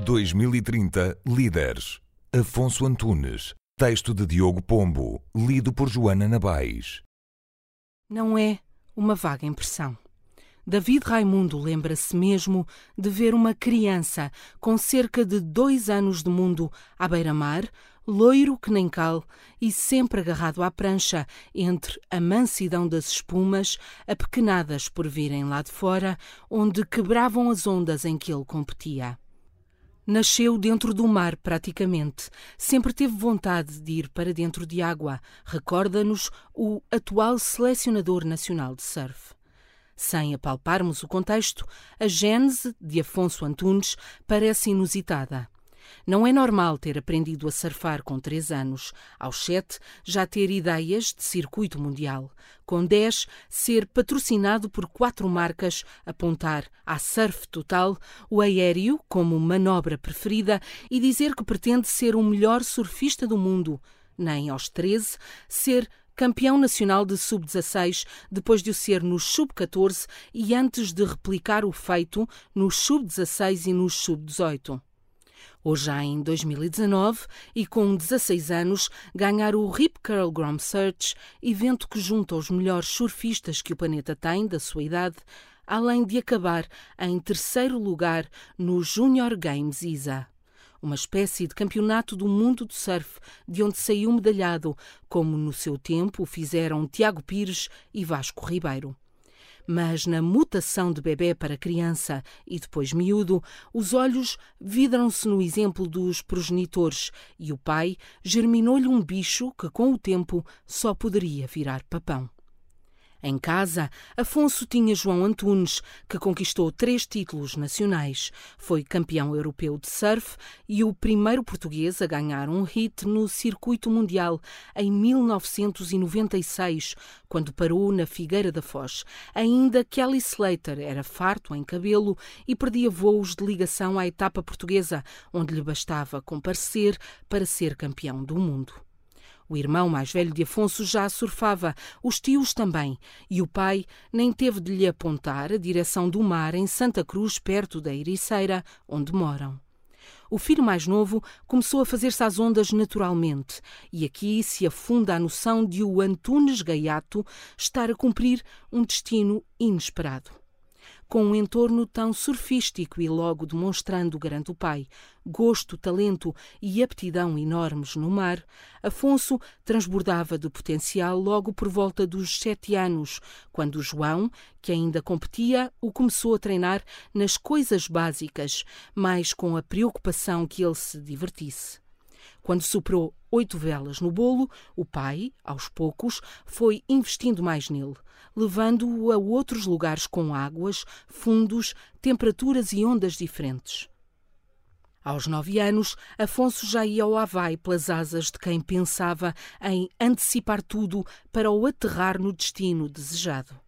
2030 Líderes. Afonso Antunes. Texto de Diogo Pombo. Lido por Joana Nabais. Não é uma vaga impressão. David Raimundo lembra-se mesmo de ver uma criança com cerca de dois anos de mundo à beira-mar, loiro que nem cal e sempre agarrado à prancha entre a mansidão das espumas, apequenadas por virem lá de fora, onde quebravam as ondas em que ele competia. Nasceu dentro do mar, praticamente. Sempre teve vontade de ir para dentro de água, recorda-nos o atual selecionador nacional de surf. Sem apalparmos o contexto, a gênese de Afonso Antunes parece inusitada. Não é normal ter aprendido a surfar com três anos, aos sete já ter ideias de circuito mundial, com dez ser patrocinado por quatro marcas, apontar à surf total o aéreo como manobra preferida e dizer que pretende ser o melhor surfista do mundo, nem aos treze ser campeão nacional de sub-16, depois de o ser no sub-14 e antes de replicar o feito nos sub-16 e nos sub-18. Hoje, já em 2019, e com 16 anos, ganhar o Rip Curl Grom Search, evento que junta os melhores surfistas que o planeta tem, da sua idade, além de acabar em terceiro lugar no Junior Games ISA uma espécie de campeonato do mundo do surf, de onde saiu medalhado, como no seu tempo fizeram Tiago Pires e Vasco Ribeiro. Mas na mutação de bebê para criança e depois miúdo, os olhos vidram-se no exemplo dos progenitores e o pai germinou-lhe um bicho que, com o tempo, só poderia virar papão. Em casa, Afonso tinha João Antunes, que conquistou três títulos nacionais. Foi campeão europeu de surf e o primeiro português a ganhar um hit no circuito mundial em 1996, quando parou na Figueira da Foz. Ainda Kelly Slater era farto em cabelo e perdia voos de ligação à etapa portuguesa, onde lhe bastava comparecer para ser campeão do mundo. O irmão mais velho de Afonso já surfava, os tios também, e o pai nem teve de lhe apontar a direção do mar em Santa Cruz, perto da Ericeira, onde moram. O filho mais novo começou a fazer-se às ondas naturalmente, e aqui se afunda a noção de o Antunes Gaiato estar a cumprir um destino inesperado com um entorno tão surfístico e logo demonstrando, garante o pai, gosto, talento e aptidão enormes no mar, Afonso transbordava de potencial logo por volta dos sete anos, quando João, que ainda competia, o começou a treinar nas coisas básicas, mais com a preocupação que ele se divertisse. Quando superou oito velas no bolo, o pai, aos poucos, foi investindo mais nele, levando-o a outros lugares com águas, fundos, temperaturas e ondas diferentes. Aos nove anos, Afonso já ia ao Havaí pelas asas de quem pensava em antecipar tudo para o aterrar no destino desejado.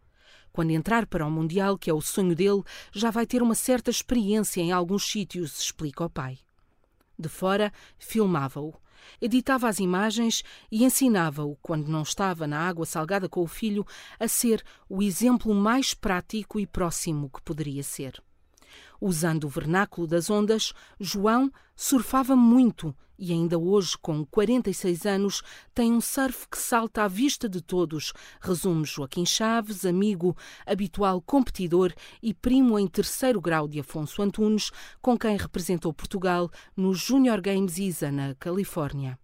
Quando entrar para o Mundial, que é o sonho dele, já vai ter uma certa experiência em alguns sítios, explica o pai. De fora, filmava-o. Editava as imagens e ensinava-o, quando não estava na água salgada com o filho, a ser o exemplo mais prático e próximo que poderia ser. Usando o vernáculo das ondas, João surfava muito e ainda hoje, com 46 anos, tem um surf que salta à vista de todos, resume Joaquim Chaves, amigo, habitual competidor e primo em terceiro grau de Afonso Antunes, com quem representou Portugal no Junior Games ISA, na Califórnia.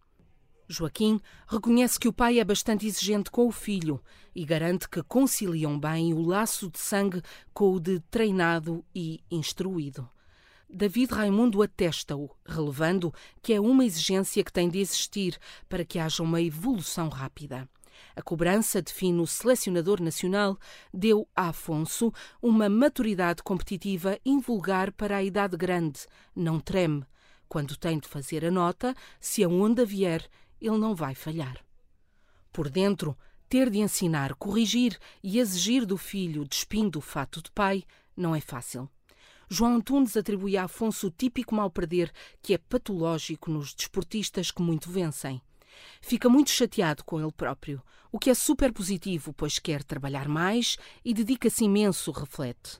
Joaquim reconhece que o pai é bastante exigente com o filho e garante que conciliam bem o laço de sangue com o de treinado e instruído. David Raimundo atesta-o, relevando que é uma exigência que tem de existir para que haja uma evolução rápida. A cobrança, define o selecionador nacional, deu a Afonso uma maturidade competitiva invulgar para a idade grande. Não treme. Quando tem de fazer a nota, se a onda vier, ele não vai falhar. Por dentro, ter de ensinar, corrigir e exigir do filho, despindo o fato de pai, não é fácil. João Antunes atribui a Afonso o típico mal perder que é patológico nos desportistas que muito vencem. Fica muito chateado com ele próprio, o que é super positivo, pois quer trabalhar mais e dedica-se imenso, reflete.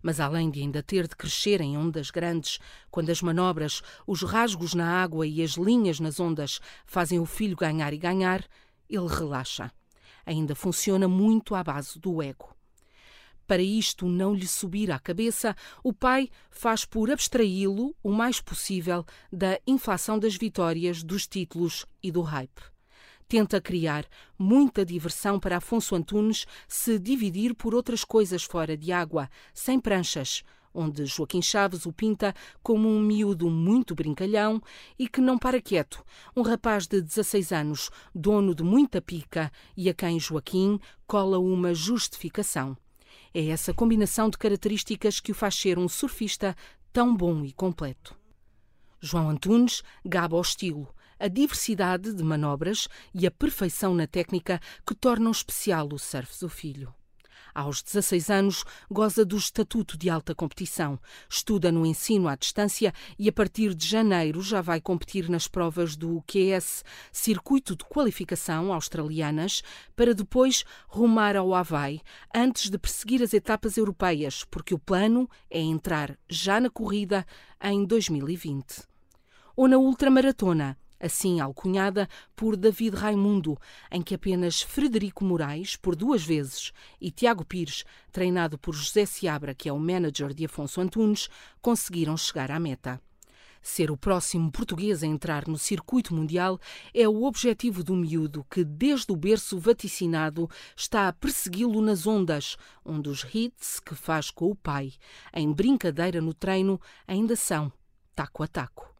Mas além de ainda ter de crescer em ondas grandes, quando as manobras, os rasgos na água e as linhas nas ondas fazem o filho ganhar e ganhar, ele relaxa. Ainda funciona muito à base do ego. Para isto não lhe subir à cabeça, o pai faz por abstraí-lo o mais possível da inflação das vitórias, dos títulos e do hype. Tenta criar muita diversão para Afonso Antunes se dividir por outras coisas fora de água, sem pranchas, onde Joaquim Chaves o pinta como um miúdo muito brincalhão e que não para quieto, um rapaz de 16 anos, dono de muita pica e a quem Joaquim cola uma justificação. É essa combinação de características que o faz ser um surfista tão bom e completo. João Antunes gaba o estilo, a diversidade de manobras e a perfeição na técnica que tornam especial o surf do filho. Aos 16 anos, goza do estatuto de alta competição, estuda no ensino à distância e a partir de janeiro já vai competir nas provas do QS, Circuito de Qualificação Australianas, para depois rumar ao Havaí antes de perseguir as etapas europeias, porque o plano é entrar já na corrida em 2020. Ou na ultramaratona, assim alcunhada por David Raimundo, em que apenas Frederico Moraes, por duas vezes, e Tiago Pires, treinado por José Seabra, que é o manager de Afonso Antunes, conseguiram chegar à meta. Ser o próximo português a entrar no circuito mundial é o objetivo do miúdo que, desde o berço vaticinado, está a persegui-lo nas ondas, onde os hits que faz com o pai, em brincadeira no treino, ainda são taco a taco.